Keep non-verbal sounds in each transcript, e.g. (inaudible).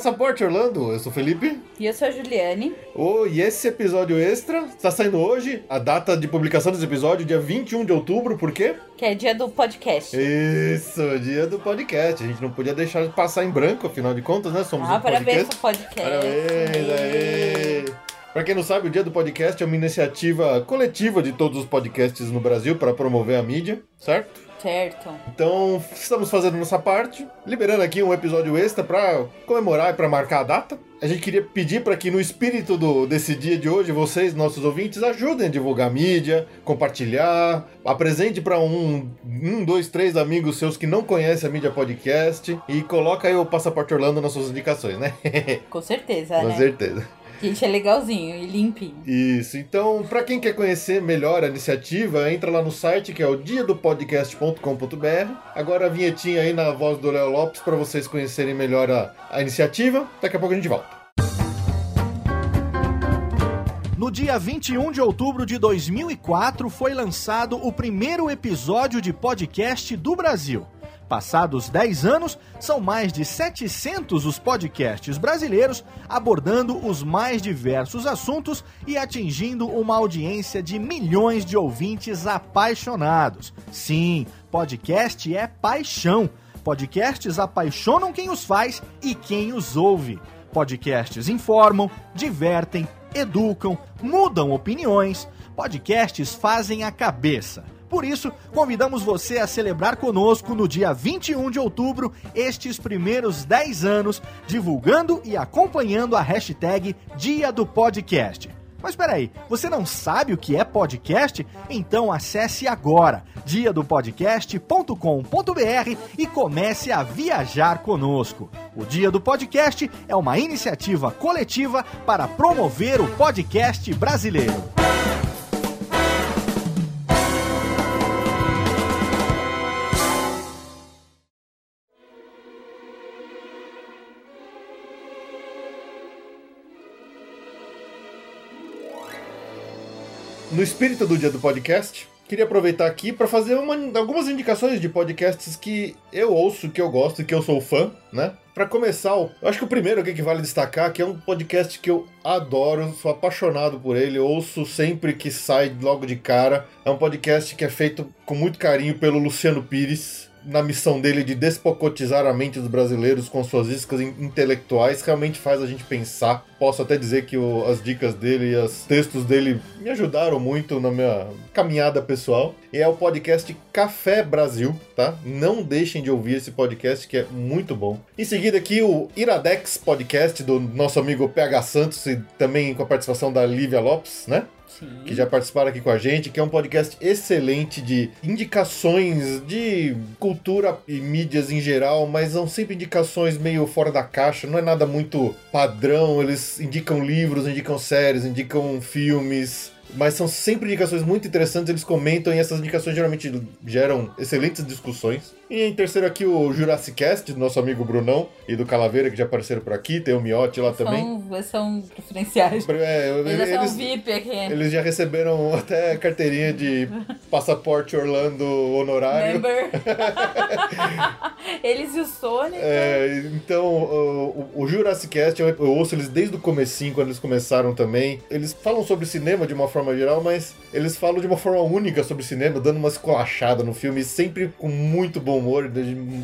Passaporte Orlando. Eu sou o Felipe. E eu sou a Juliane. Oh, e esse episódio extra está saindo hoje. A data de publicação desse episódio, dia 21 de outubro, por quê? Que é dia do podcast. Isso, dia do podcast. A gente não podia deixar de passar em branco, afinal de contas, né? Somos ah, um parabéns podcast. pro podcast. Parabéns, aê! Pra quem não sabe, o Dia do Podcast é uma iniciativa coletiva de todos os podcasts no Brasil para promover a mídia, certo? Certo. Então, estamos fazendo nossa parte, liberando aqui um episódio extra para comemorar e para marcar a data. A gente queria pedir para que, no espírito do, desse dia de hoje, vocês, nossos ouvintes, ajudem a divulgar a mídia, compartilhar, apresente para um, um, dois, três amigos seus que não conhecem a mídia podcast e coloca aí o Passaporte Orlando nas suas indicações, né? (laughs) Com certeza, Com né? certeza. A gente é legalzinho e limpinho. Isso, então, para quem quer conhecer melhor a iniciativa, entra lá no site que é o diadopodcast.com.br. Agora a vinhetinha aí na voz do Léo Lopes para vocês conhecerem melhor a, a iniciativa. Daqui a pouco a gente volta. No dia 21 de outubro de 2004 foi lançado o primeiro episódio de podcast do Brasil. Passados 10 anos, são mais de 700 os podcasts brasileiros abordando os mais diversos assuntos e atingindo uma audiência de milhões de ouvintes apaixonados. Sim, podcast é paixão. Podcasts apaixonam quem os faz e quem os ouve. Podcasts informam, divertem, educam, mudam opiniões. Podcasts fazem a cabeça. Por isso, convidamos você a celebrar conosco no dia 21 de outubro estes primeiros 10 anos, divulgando e acompanhando a hashtag Dia do Podcast. Mas peraí, você não sabe o que é podcast? Então acesse agora diadopodcast.com.br e comece a viajar conosco. O Dia do Podcast é uma iniciativa coletiva para promover o podcast brasileiro. No espírito do dia do podcast, queria aproveitar aqui para fazer uma- algumas indicações de podcasts que eu ouço, que eu gosto e que eu sou fã, né? Para começar, eu acho que o primeiro que vale destacar que é um podcast que eu adoro, sou apaixonado por ele, ouço sempre que sai logo de cara. É um podcast que é feito com muito carinho pelo Luciano Pires. Na missão dele de despocotizar a mente dos brasileiros com suas iscas in- intelectuais, realmente faz a gente pensar. Posso até dizer que o- as dicas dele e os textos dele me ajudaram muito na minha caminhada pessoal. E é o podcast Café Brasil, tá? Não deixem de ouvir esse podcast que é muito bom. Em seguida aqui o Iradex Podcast do nosso amigo PH Santos e também com a participação da Lívia Lopes, né? Sim. que já participaram aqui com a gente, que é um podcast excelente de indicações de cultura e mídias em geral, mas são sempre indicações meio fora da caixa, não é nada muito padrão, eles indicam livros, indicam séries, indicam filmes, mas são sempre indicações muito interessantes, eles comentam e essas indicações geralmente geram excelentes discussões. E em terceiro aqui o Jurassic Cast, do nosso amigo Brunão e do Calaveira, que já apareceram por aqui, tem o Miotti lá também. São, são preferenciais. É, Eles, são eles, VIP aqui. eles já receberam até carteirinha de passaporte Orlando honorário. Member. (laughs) Eles e o Sony. É, então, o, o Jurassic Cast, eu, ouço eles desde o comecinho, quando eles começaram também. Eles falam sobre cinema de uma forma geral, mas eles falam de uma forma única sobre cinema, dando uma esculachada no filme, sempre com muito bom humor,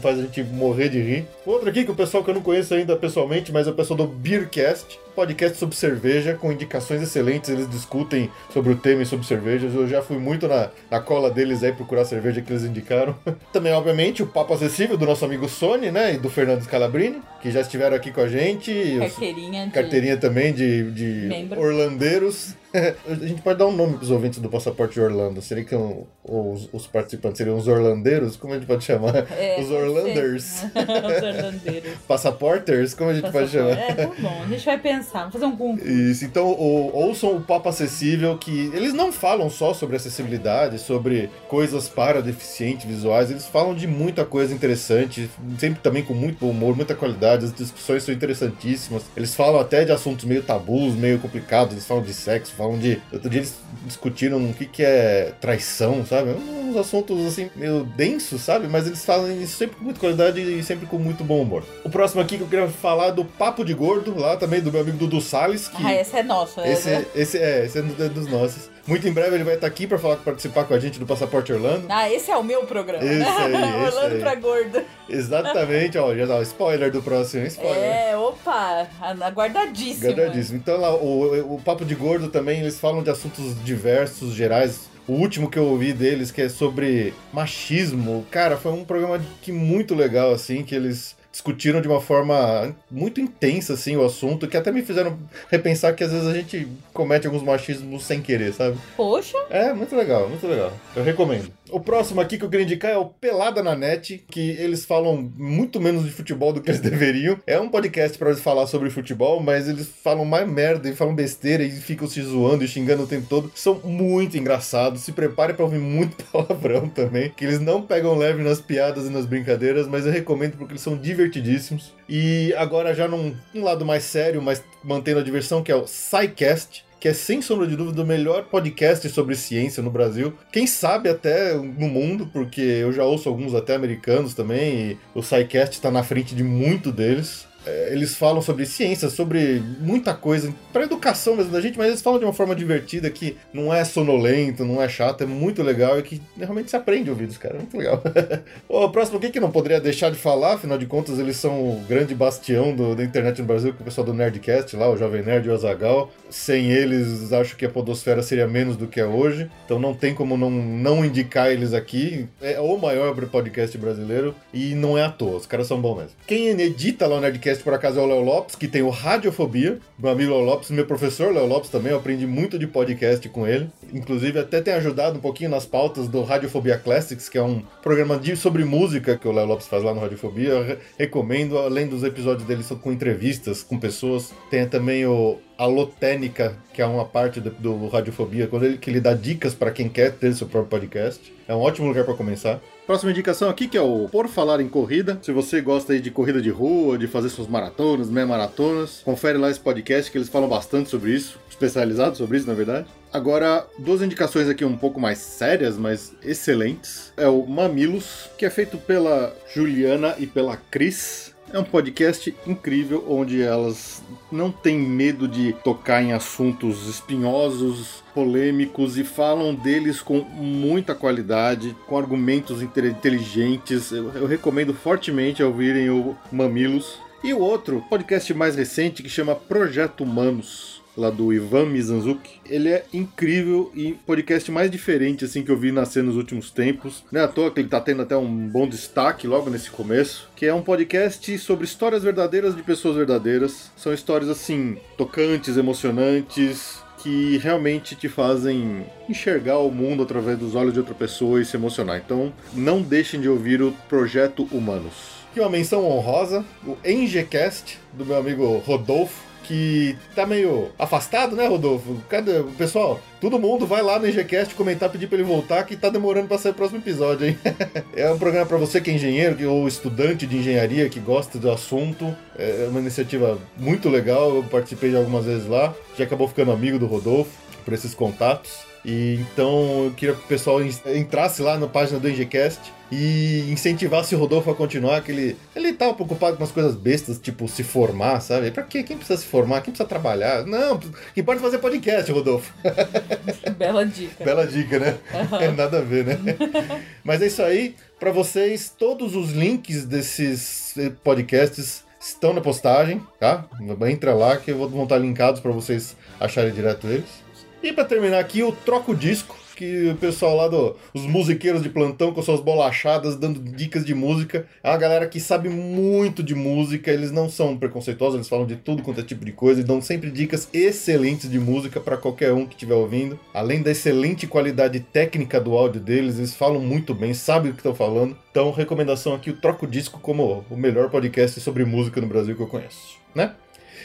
faz a gente morrer de rir. Outro aqui, que o pessoal que eu não conheço ainda pessoalmente, mas é o pessoal do Beercast, podcast sobre cerveja, com indicações excelentes. Eles discutem sobre o tema e sobre cervejas. Eu já fui muito na, na cola deles aí procurar a cerveja que eles indicaram. (laughs) Também, obviamente, o papo acessível do nosso amigo Sony, né? E do Fernando Scalabrini, que já estiveram aqui com a gente. E os- Carteirinha de... carteirinha também de, de Membro. orlandeiros. (laughs) a gente pode dar um nome pros ouvintes do Passaporte de Orlando. Seria que um- os, os participantes seriam os orlandeiros? Como a gente pode chamar? É, (laughs) os Orlanders. (laughs) Os Orlandeiros. Passaporters? Como a gente pode chamar? É, tá bom. A gente vai pensar. Vamos fazer um concurso. Isso, então o, ouçam o Papo Acessível, que eles não falam só sobre acessibilidade, sobre coisas para deficientes visuais, eles falam de muita coisa interessante, sempre também com muito bom humor, muita qualidade, as discussões são interessantíssimas. Eles falam até de assuntos meio tabus, meio complicados, eles falam de sexo, falam de. Outro dia eles discutiram o que, que é traição, sabe? Uns assuntos assim, meio densos, sabe? Mas eles falam isso sempre com muita qualidade e sempre com muito bom humor. O próximo aqui que eu queria falar é do Papo de Gordo, lá também do meu amigo Dudu Salles, que. Ah, esse é nosso. é- Esse, esse é, esse é dos nossos. Muito em breve ele vai estar aqui para falar, participar com a gente do Passaporte Orlando. Ah, esse é o meu programa, Esse né? (laughs) aí, Orlando aí. pra gordo. Exatamente, ó, já dá o spoiler do próximo, spoiler. É, opa, aguardadíssimo. Gadadíssimo. Então lá, o, o Papo de Gordo também, eles falam de assuntos diversos, gerais. O último que eu ouvi deles, que é sobre machismo, cara, foi um programa que muito legal, assim, que eles discutiram de uma forma muito intensa, assim, o assunto, que até me fizeram repensar que às vezes a gente comete alguns machismos sem querer, sabe? Poxa, É, muito legal, muito legal. Eu recomendo. O próximo aqui que eu queria indicar é o Pelada na Net, que eles falam muito menos de futebol do que eles (laughs) deveriam. É um podcast pra eles falar sobre futebol, mas eles falam mais merda e falam besteira e ficam se zoando e xingando o tempo todo. São muito engraçados. Se prepare pra ouvir muito (laughs) palavrão também, que eles não pegam leve nas piadas e nas brincadeiras, mas eu recomendo porque eles são divertidíssimos. E agora já num um lado mais sério, mas mantendo a diversão, que é o SciCast que é sem sombra de dúvida o melhor podcast sobre ciência no Brasil. Quem sabe até no mundo, porque eu já ouço alguns até americanos também, e o SciCast está na frente de muito deles. É, Eles falam sobre ciência, sobre muita coisa, para educação mesmo da gente, mas eles falam de uma forma divertida que não é sonolento, não é chato, é muito legal e que realmente se aprende a ouvir dos caras, é muito legal. (laughs) o próximo aqui que não poderia deixar de falar, afinal de contas eles são o grande bastião do- da internet no Brasil, que o pessoal do Nerdcast lá, o Jovem Nerd e o Azagal. Sem eles, acho que a Podosfera seria menos do que é hoje, então não tem como não, não indicar eles aqui. É o maior podcast brasileiro e não é à toa, os caras são bons mesmo. Quem edita lá o Nerdcast, por acaso, é o Léo Lopes, que tem o Radiofobia. Meu amigo Léo Lopes, meu professor Léo Lopes também, eu aprendi muito de podcast com ele. Inclusive, até tem ajudado um pouquinho nas pautas do Radiofobia Classics, que é um programa de, sobre música que o Léo Lopes faz lá no Radiofobia. Eu re- recomendo, além dos episódios dele com entrevistas com pessoas. Tem também o Alotênica, que é uma parte do, do Radiofobia, quando ele, que ele dá dicas para quem quer ter seu próprio podcast. É um ótimo lugar para começar. Próxima indicação aqui que é o Por Falar em Corrida. Se você gosta aí de corrida de rua, de fazer suas maratonas, meia maratonas, confere lá esse podcast que eles falam bastante sobre isso, especializado sobre isso, na verdade. Agora, duas indicações aqui um pouco mais sérias, mas excelentes. É o Mamilos, que é feito pela Juliana e pela Cris. É um podcast incrível onde elas não têm medo de tocar em assuntos espinhosos, polêmicos e falam deles com muita qualidade, com argumentos inte- inteligentes. Eu, eu recomendo fortemente ouvirem o Mamilos. E o outro, podcast mais recente que chama Projeto Humanos lá do Ivan Mizanzuki. Ele é incrível e podcast mais diferente assim que eu vi nascer nos últimos tempos. Não é à toa que ele tá tendo até um bom destaque logo nesse começo, que é um podcast sobre histórias verdadeiras de pessoas verdadeiras. São histórias assim tocantes, emocionantes, que realmente te fazem enxergar o mundo através dos olhos de outra pessoa e se emocionar. Então, não deixem de ouvir o Projeto Humanos. Aqui uma menção honrosa, o NGCast, do meu amigo Rodolfo, que tá meio afastado, né, Rodolfo? Cadê? Pessoal, todo mundo vai lá no NGCast comentar, pedir pra ele voltar, que tá demorando pra sair o próximo episódio, hein? (laughs) é um programa pra você que é engenheiro ou estudante de engenharia, que gosta do assunto. É uma iniciativa muito legal, eu participei de algumas vezes lá. Já acabou ficando amigo do Rodolfo por esses contatos. E então eu queria que o pessoal en- entrasse lá na página do NGCast e incentivasse o Rodolfo a continuar, que ele, ele tá preocupado com as coisas bestas, tipo se formar, sabe? Pra quê? Quem precisa se formar? Quem precisa trabalhar? Não, importa é fazer podcast, Rodolfo. (laughs) bela dica. Bela dica, né? É nada a ver, né? (laughs) Mas é isso aí. Pra vocês, todos os links desses eh, podcasts estão na postagem, tá? Entra lá que eu vou montar linkados para vocês acharem direto eles. E para terminar aqui, o Troco Disco, que o pessoal lá do os musiqueiros de plantão com suas bolachadas dando dicas de música. É uma galera que sabe muito de música, eles não são preconceituosos, eles falam de tudo quanto é tipo de coisa e dão sempre dicas excelentes de música para qualquer um que estiver ouvindo. Além da excelente qualidade técnica do áudio deles, eles falam muito bem, sabem o que estão falando. Então, recomendação aqui, o Troco Disco como o melhor podcast sobre música no Brasil que eu conheço, né?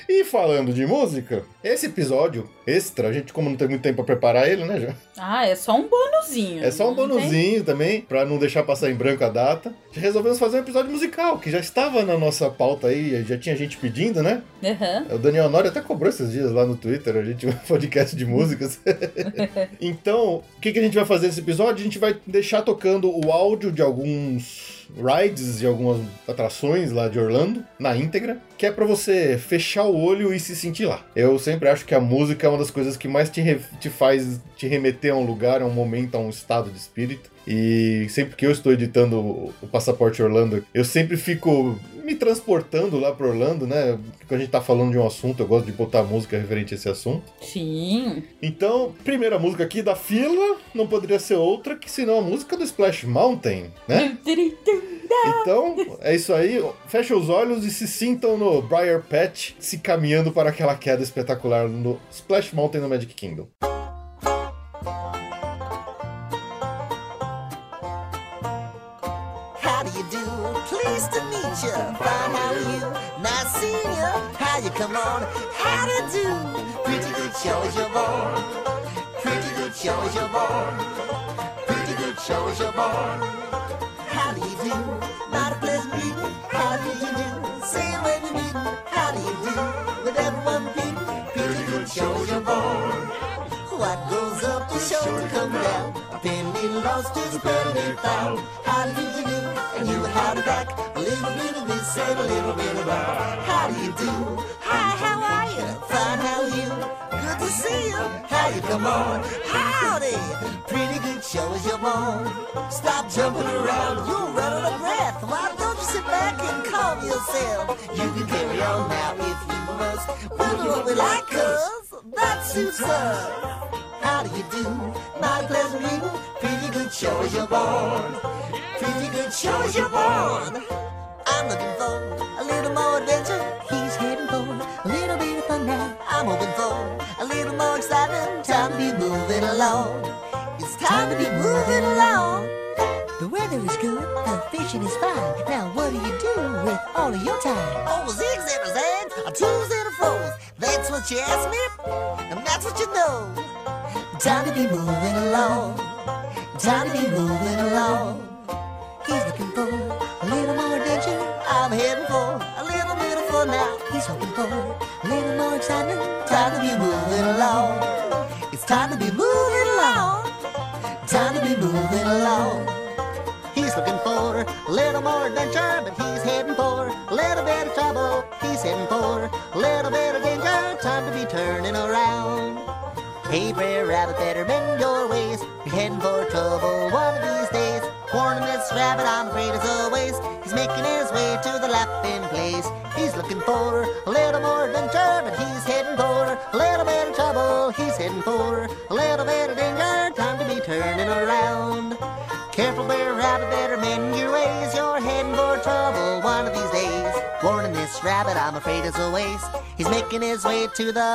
E falando de música, esse episódio extra, a gente como não tem muito tempo pra preparar ele, né, já? Ah, é só um bonuzinho. É só um bonuzinho também, pra não deixar passar em branco a data. Resolvemos fazer um episódio musical, que já estava na nossa pauta aí, já tinha gente pedindo, né? Aham. O Daniel Nori até cobrou esses dias lá no Twitter, a gente (laughs) um podcast de músicas. (laughs) então, o que, que a gente vai fazer nesse episódio? A gente vai deixar tocando o áudio de alguns rides, de algumas atrações lá de Orlando, na íntegra, que é pra você fechar o olho e se sentir lá. Eu sempre acho que a música é uma das coisas que mais te, te faz te remeter a um lugar, a um momento, a um estado de espírito. E sempre que eu estou editando o Passaporte Orlando, eu sempre fico me transportando lá para Orlando, né? Quando a gente tá falando de um assunto, eu gosto de botar música referente a esse assunto. Sim. Então, primeira música aqui da fila, não poderia ser outra que senão a música do Splash Mountain, né? Então, é isso aí. Fecha os olhos e se sintam no Briar Patch, se caminhando para aquela queda espetacular no Splash Mountain no Magic Kingdom. You. Come on? How to do? Pretty good show as you're born. Pretty good show as you're born. Pretty good show as you're born. How do you do? Not a pleasant meeting. How do you do? Say when you meet. How do you do? With everyone beating. Pretty good show as you're born. What goes up the to come down. A penny lost is a penny found. How do you do? And you how to back. A little bit of this and a little bit of that. How do you do? Hi, how are you? Fine, how are you? Good to see you. How you come on? Howdy. Pretty good show as you're born. Stop jumping around. You're running a breath. Why don't you sit back and calm yourself? You can carry on now if you We'll do what like, cuz that suits us. How do you do? A pleasant meeting. Pretty good show as you're born. Pretty good show as you're born. I'm looking for a little more adventure. He's heading for a little bit of fun now. I'm hoping for a little more excitement. Time to be moving along. It's time to be moving along. The weather is good, the fishing is fine. Now what do you do with all of your time? Oh, zigs and Asked me, and that's what you know. Time to be moving along. Time to be moving along. He's looking for a little more adventure. I'm heading for a little bit of fun now. He's hoping for a little more excitement. Time to be moving along. It's time to be moving along. Time to be moving along. He's looking for a little more adventure, but he's heading for a little bit of trouble. He's heading for a little bit of danger. Time to be turning around. Hey, Brer Rabbit, better mend your ways. You're heading for trouble one of these days. Warning this rabbit, I'm afraid is a waste. He's making his way to the laughing place. He's looking for a little more adventure, but he's heading for a little bit of trouble. He's heading for a little bit of danger. Time to be turning around. Careful, Bear Rabbit, better mend your ways. You're heading for trouble one of these days. Rabbit, I'm afraid is a waste. He's making his way to the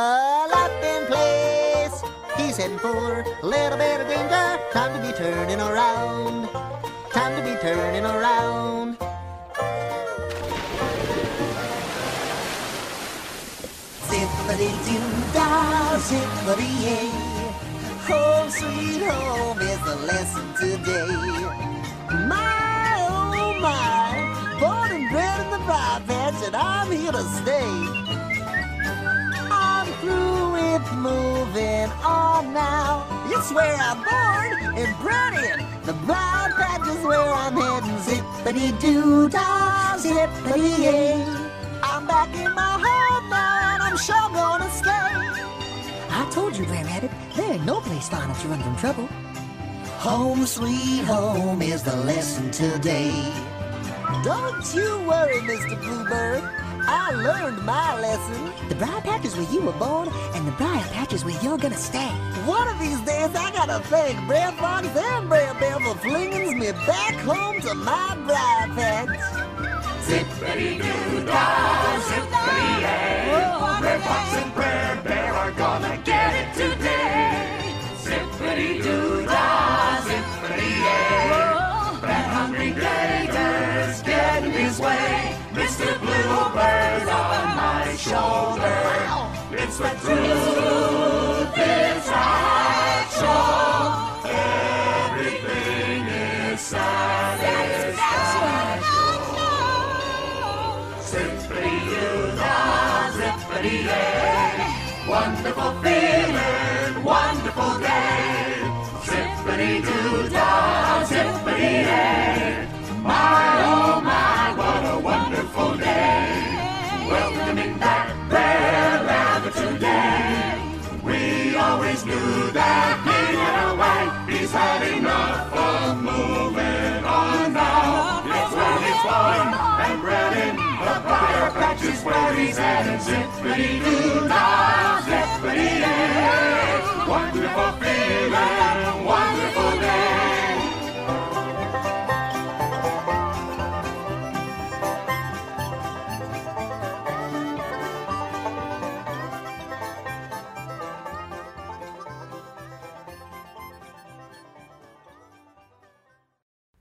laughing place. He's heading for a little bit of danger. Time to be turning around. Time to be turning around. Home oh, sweet home is the lesson today. My here to stay. I'm through with moving on now. It's where I'm born and bred in. The briar patch is where I'm heading. Zippity doo dah, zippity yay. I'm back in my home now, and I'm sure gonna stay. I told you, Brer Rabbit, there ain't no place fine if you run from trouble. Home sweet home is the lesson today. Don't you worry, Mr. Bluebird. I learned my lesson. The briar patch is where you were born, and the briar patch is where you're gonna stay. One of these days, I gotta thank Brer Fox and Brer Bear for flinging me back home to my briar patch. Zippity-doo-dah, zippity-yay. Red Fox and Brer Bear shoulders, on my shoulder. It's the truth It's actual. Everything is satisfactual. Simply you the zippity Wonderful feeling, wonderful day. Zippity doo dah. He's had a zippity-doo-dah, zippity-yay, wonderful feeling.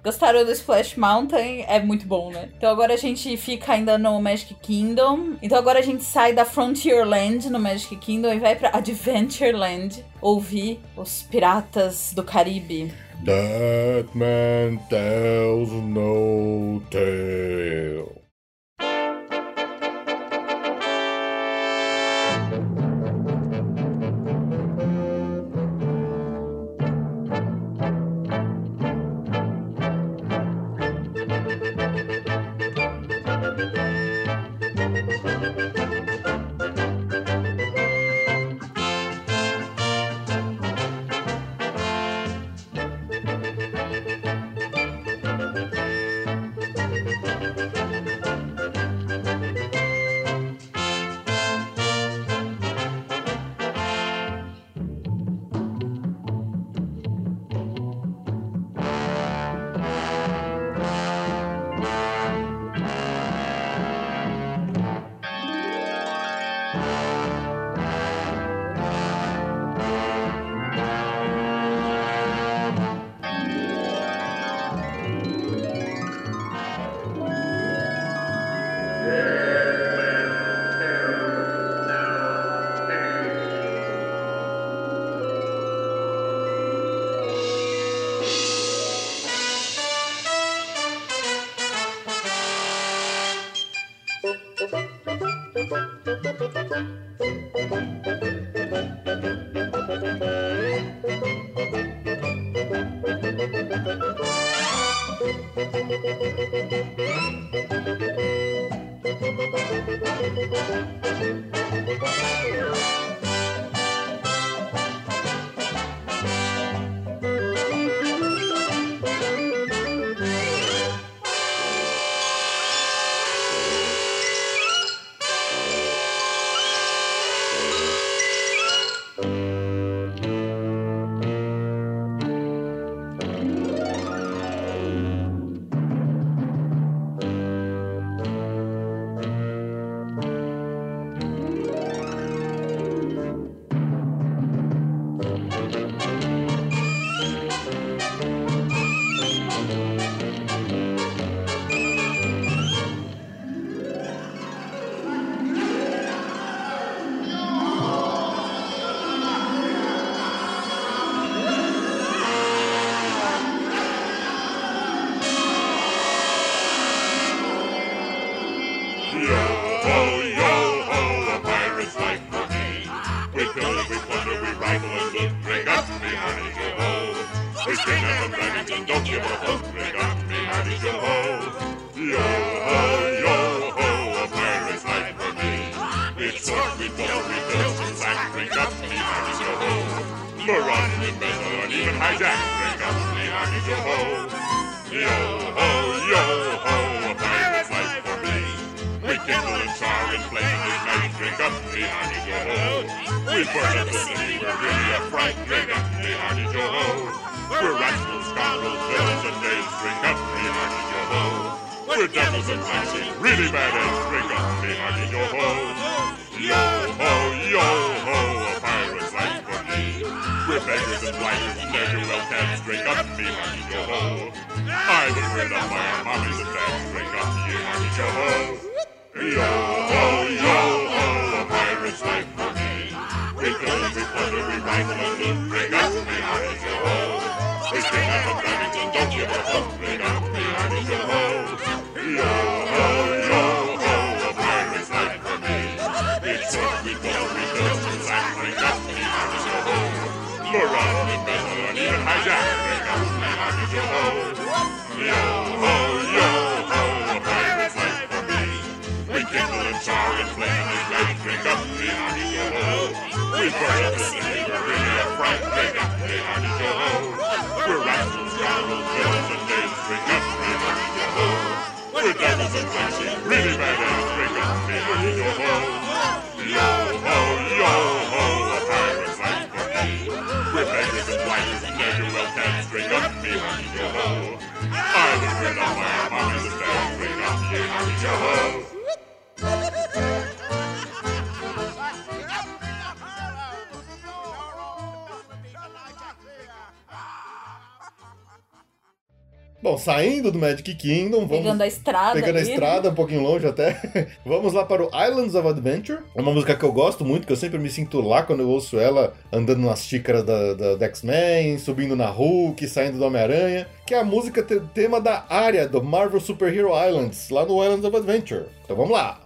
Gostaram do Splash Mountain? É muito bom, né? Então agora a gente fica ainda no Magic Kingdom. Então agora a gente sai da Frontierland no Magic Kingdom e vai pra Adventureland ouvir os Piratas do Caribe. That man tells no tale. I mommy's drink up to you, Yo, ho, yo, ho, a pirate's life for me. We go, we plunder, we rifle, and loot, bring up me, Marty Joe. We stand up a and don't you ever hope, bring up me, Marty Joe. Yo, ho, yo, ho, a pirate's life for me. It's what we go, we build, and laugh, bring up me, Marty Joe. Lure on, embezzle, and even hijack, bring up. We burn up the city, we're really a fright, bring up the honey go home. We're rascals, scoundrels, villains, and knaves, bring up the honey. We're devils and classy, really badass, bring up the honey go. Yo ho, yo ho. Repetitive and white there you can't string up me your you go. I was bred on my mommy's and straight up you when you. Bom, saindo do Magic Kingdom, vamos. Pegando a estrada. Pegando a ali. estrada, um pouquinho longe até. (laughs) Vamos lá para o Islands of Adventure. É uma música que eu gosto muito, que eu sempre me sinto lá quando eu ouço ela andando nas xícaras da, da, da X-Men, subindo na Hulk, saindo do Homem-Aranha. Que é a música te- tema da área do Marvel Super Hero Islands, lá no Islands of Adventure. Então vamos lá.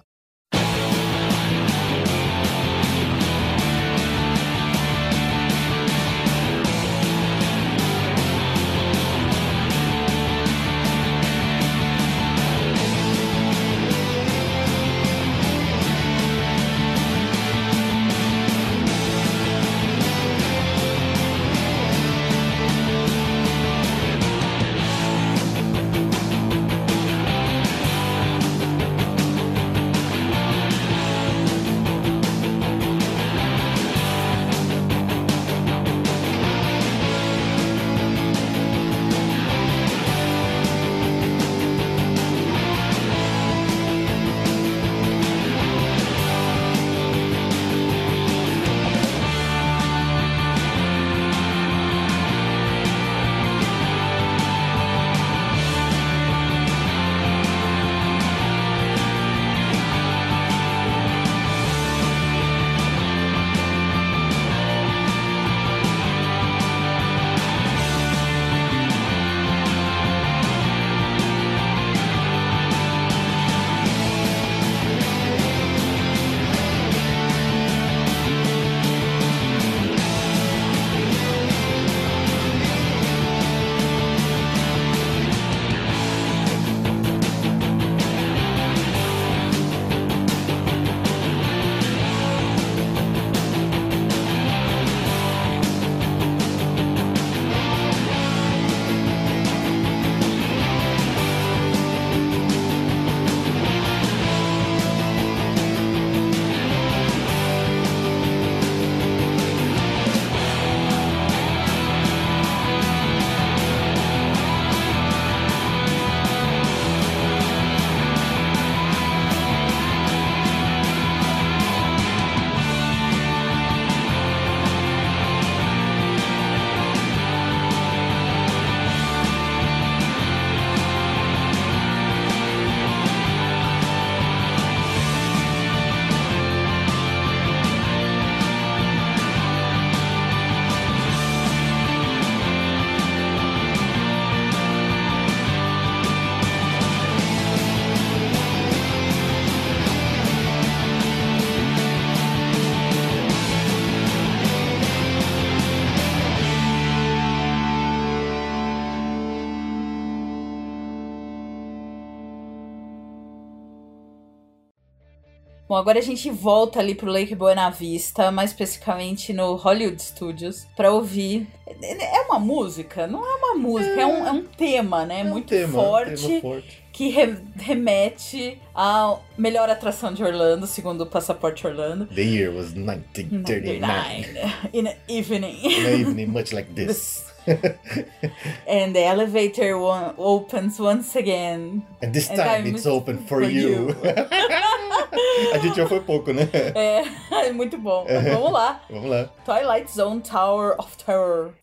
Bom, agora a gente volta ali pro Lake Buena Vista, mais especificamente no Hollywood Studios, pra ouvir. É uma música? Não é uma música, é, um, é um tema, né? É um Muito tema, forte. um tema forte. que re- remete à melhor atração de Orlando, segundo o Passaporte Orlando. The year was 1939. 99 in an evening. In an evening much like this. (laughs) And the elevator one opens once again. And this And time I'm it's open for, for you. A gente já foi pouco, né? É, (laughs) é muito bom. Vamos lá. Vamos lá. Twilight Zone Tower of Terror.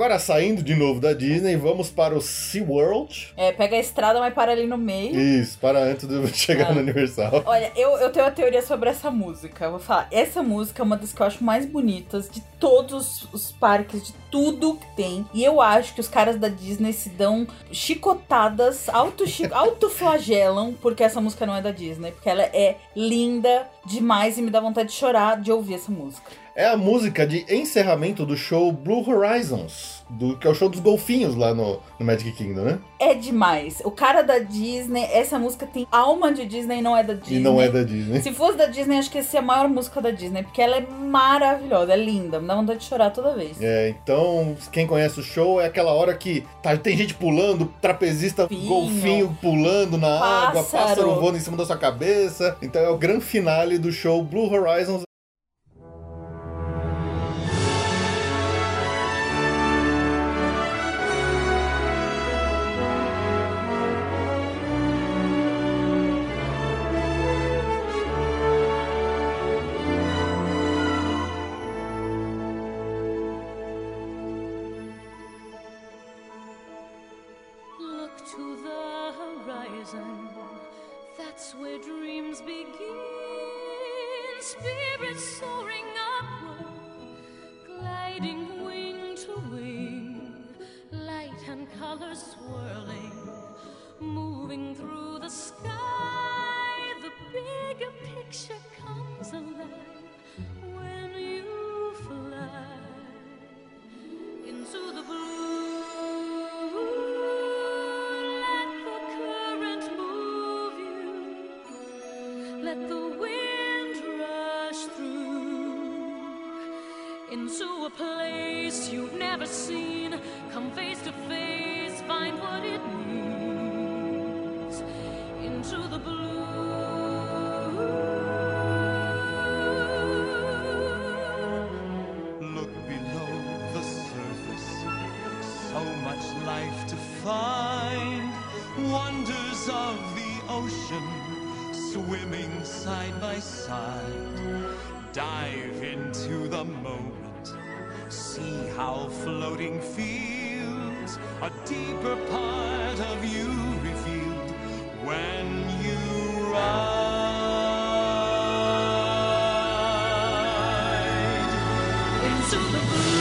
Agora saindo de novo da Disney, vamos para o SeaWorld. É, pega a estrada, mas para ali no meio. Isso, para antes de (laughs) chegar Ah. no Universal. Olha, eu, eu tenho uma teoria sobre essa música. Eu vou falar, essa música é uma das que eu acho mais bonitas de todos os parques, de tudo que tem. E eu acho que os caras da Disney se dão chicotadas, auto (laughs) autoflagelam, porque essa música não é da Disney. Porque ela é linda demais e me dá vontade de chorar de ouvir essa música. É a música de encerramento do show Blue Horizons, do, que é o show dos golfinhos lá no, no Magic Kingdom, né? É demais. O cara da Disney, essa música tem alma de Disney e não é da Disney. E não é da Disney. Se fosse da Disney, acho que essa é a maior música da Disney, porque ela é maravilhosa, é linda, me dá vontade de chorar toda vez. É, então, quem conhece o show é aquela hora que tá- tem gente pulando, trapezista, Pinho. golfinho pulando na água, Pássaro. pássaro voando em cima da sua cabeça. Então é o grande finale do show Blue Horizons. Into a place you've never seen. Come face to face, find what it means. Into the blue. Look below the surface. So much life to find. Wonders of the ocean swimming side by side. Dive into the moment, see how floating feels. A deeper part of you revealed when you ride. Into the blue.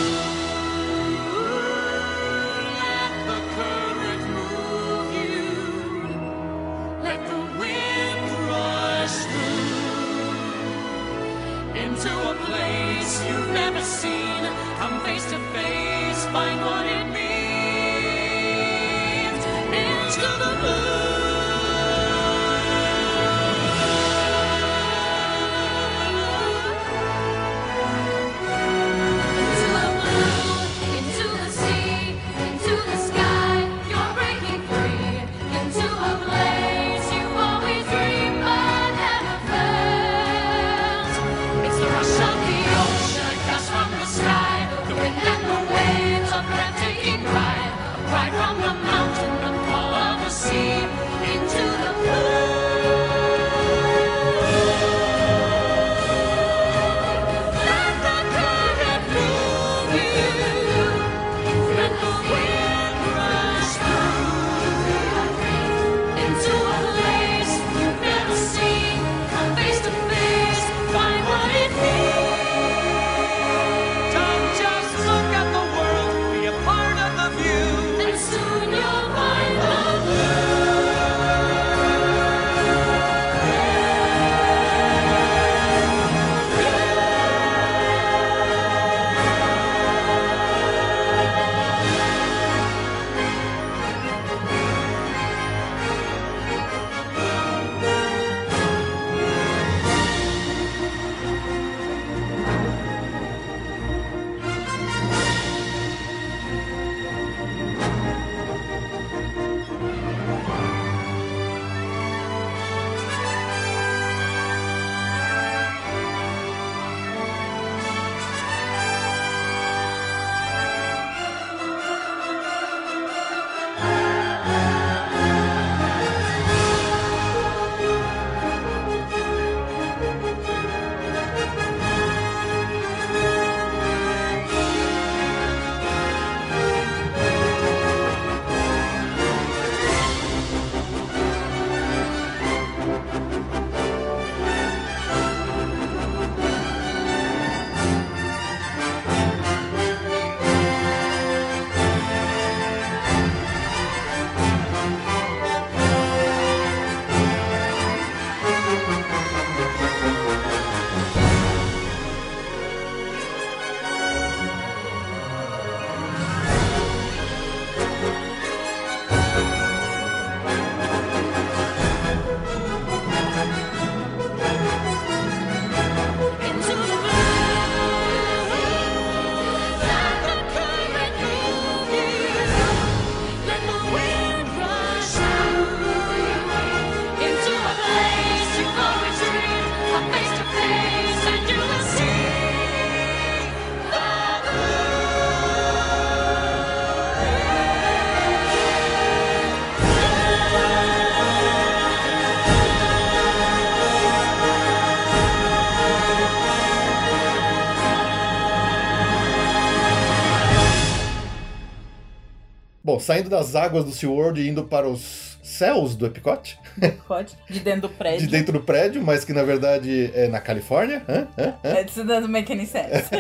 Bom, saindo das águas do SeaWorld e indo para os céus do Epcot? Epcot, de dentro do prédio. De dentro do prédio, mas que na verdade é na Califórnia. Hã? Hã? Hã? It doesn't make any sense.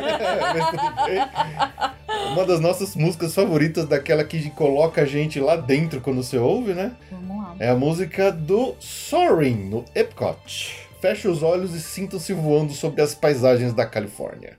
Uma das nossas músicas favoritas, daquela que coloca a gente lá dentro quando você ouve, né? Vamos lá. É a música do Soaring, no Epcot. Feche os olhos e sintam-se voando sobre as paisagens da Califórnia.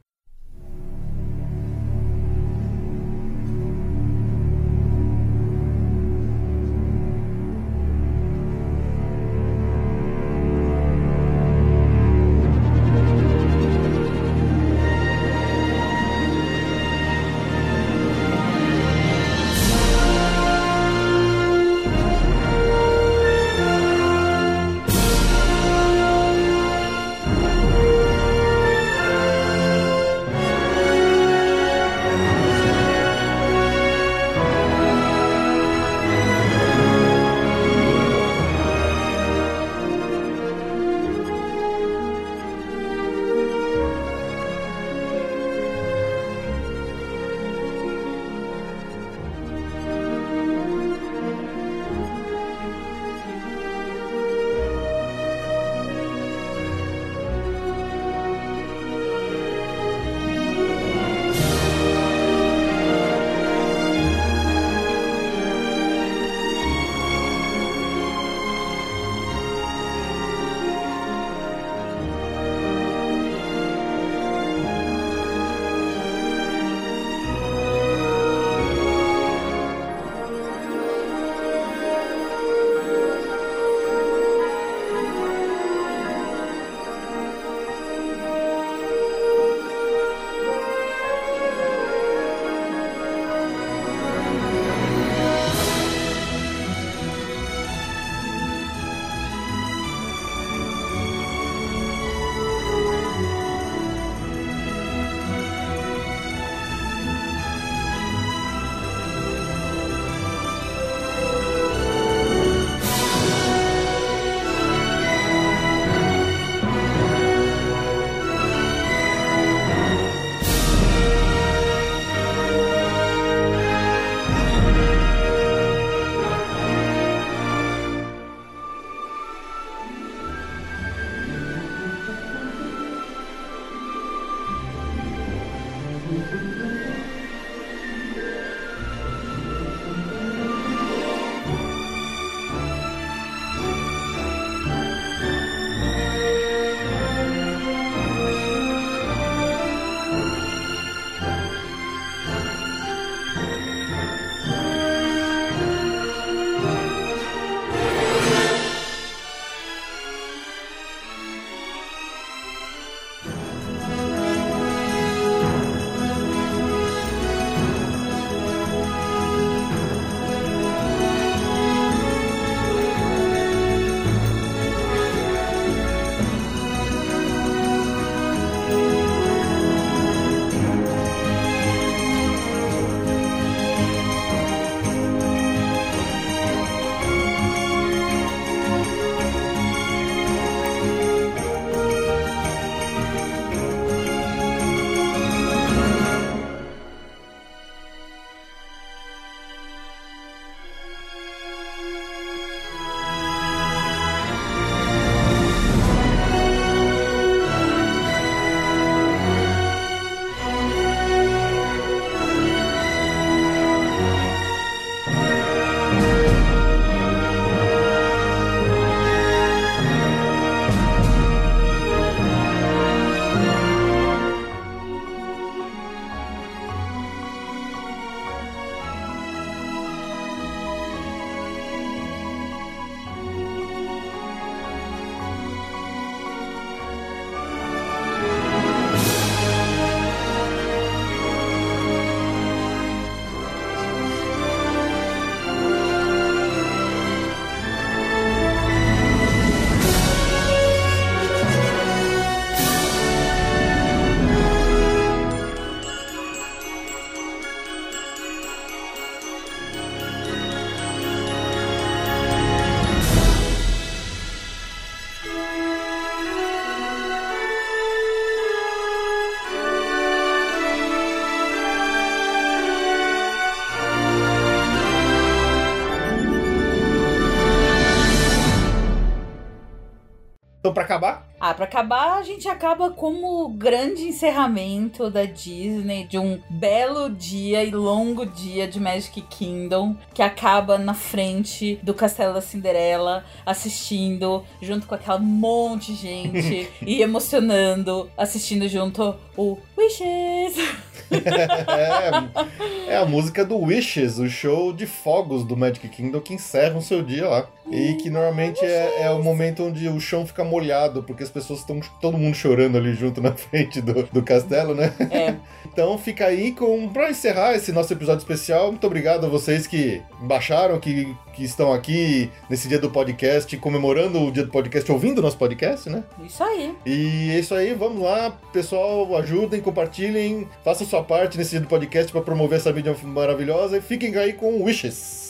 Acabar, a gente acaba como o grande encerramento da Disney de um belo dia e longo dia de Magic Kingdom, que acaba na frente do Castelo da Cinderela, assistindo junto com aquela monte de gente (laughs) e emocionando, assistindo junto o Wishes. (laughs) é, é a música do Wishes, o show de fogos do Magic Kingdom que encerra o seu dia lá. E que normalmente é, é o momento onde o chão fica molhado, porque as pessoas estão todo mundo chorando ali junto na (laughs) frente do, do castelo, né? É. (laughs) Então fica aí com pra encerrar esse nosso episódio especial. Muito obrigado a vocês que baixaram, que, que estão aqui nesse dia do podcast, comemorando o dia do podcast, ouvindo o nosso podcast, né? Isso aí. E é isso aí, vamos lá, pessoal, ajudem, compartilhem, façam sua parte nesse podcast para promover essa mídia maravilhosa e fiquem aí com Wishes.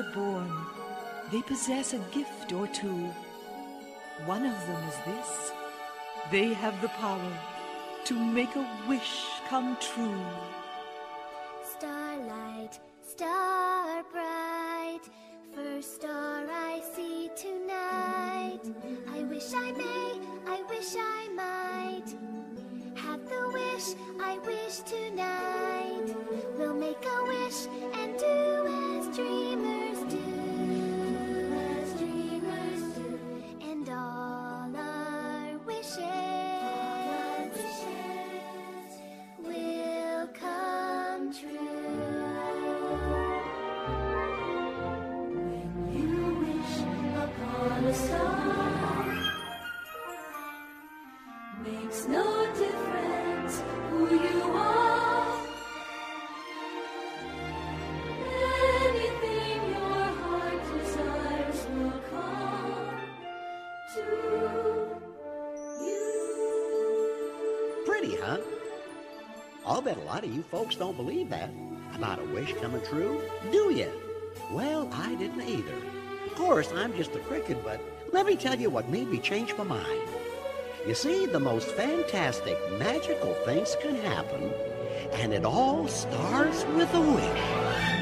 Are born, they possess a gift or two. One of them is this they have the power to make a wish come true. Starlight, star bright, first star I see tonight. I wish I may, I wish I might have the wish I wish tonight. We'll make a wish and do as dreamers lot of you folks don't believe that about a wish coming true, do you? Well, I didn't either. Of course, I'm just a cricket, but let me tell you what made me change my mind. You see, the most fantastic, magical things can happen, and it all starts with a wish.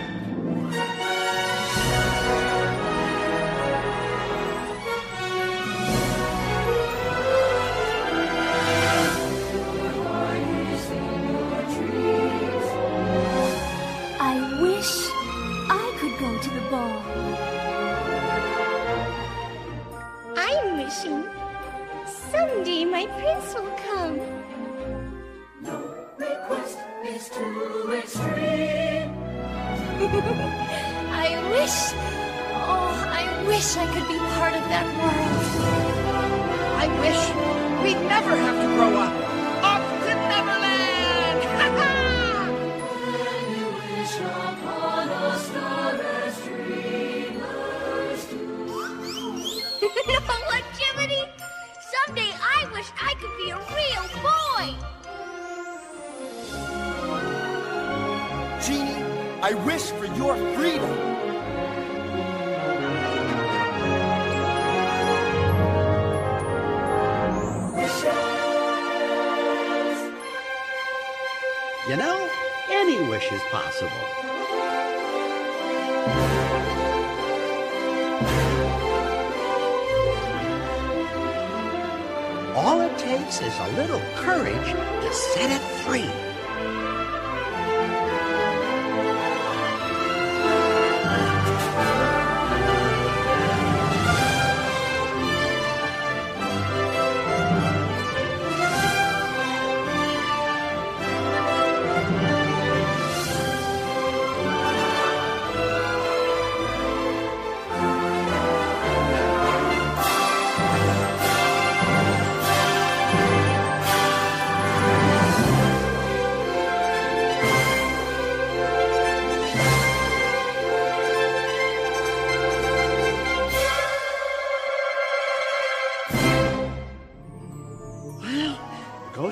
Wish we'd never have to grow up. Up to Neverland! You wish upon a star as dreamers do. no, Jiminy? Someday I wish I could be a real boy. Genie, I wish for your freedom. You know, any wish is possible. All it takes is a little courage to set it free.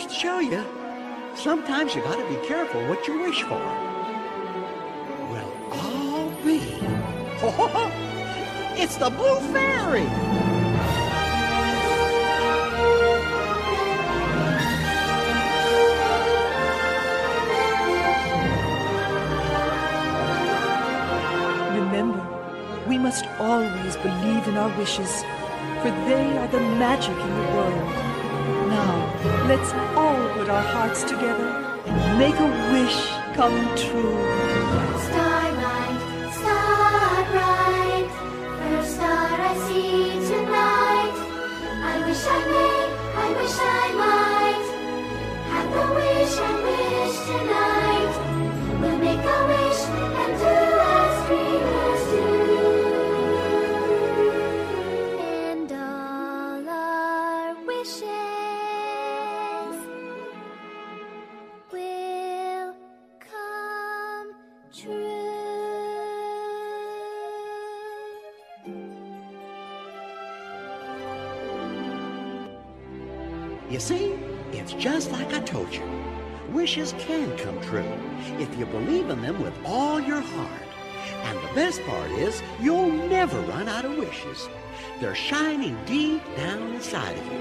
To show you, sometimes you gotta be careful what you wish for. Well, I'll be. (laughs) it's the Blue Fairy! Remember, we must always believe in our wishes, for they are the magic in the world. Let's all put our hearts together and make a wish come true. Starlight, starbright, first star I see tonight. I wish I may, I wish I might have the wish and wish tonight. See, it's just like I told you. Wishes can come true if you believe in them with all your heart. And the best part is, you'll never run out of wishes. They're shining deep down inside of you.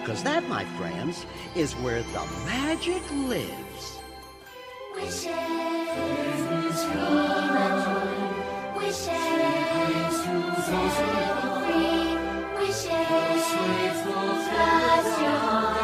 Because that, my friends, is where the magic lives. Wishes, dream and joy. Wishes, set free. Wishes, Sweet full passion.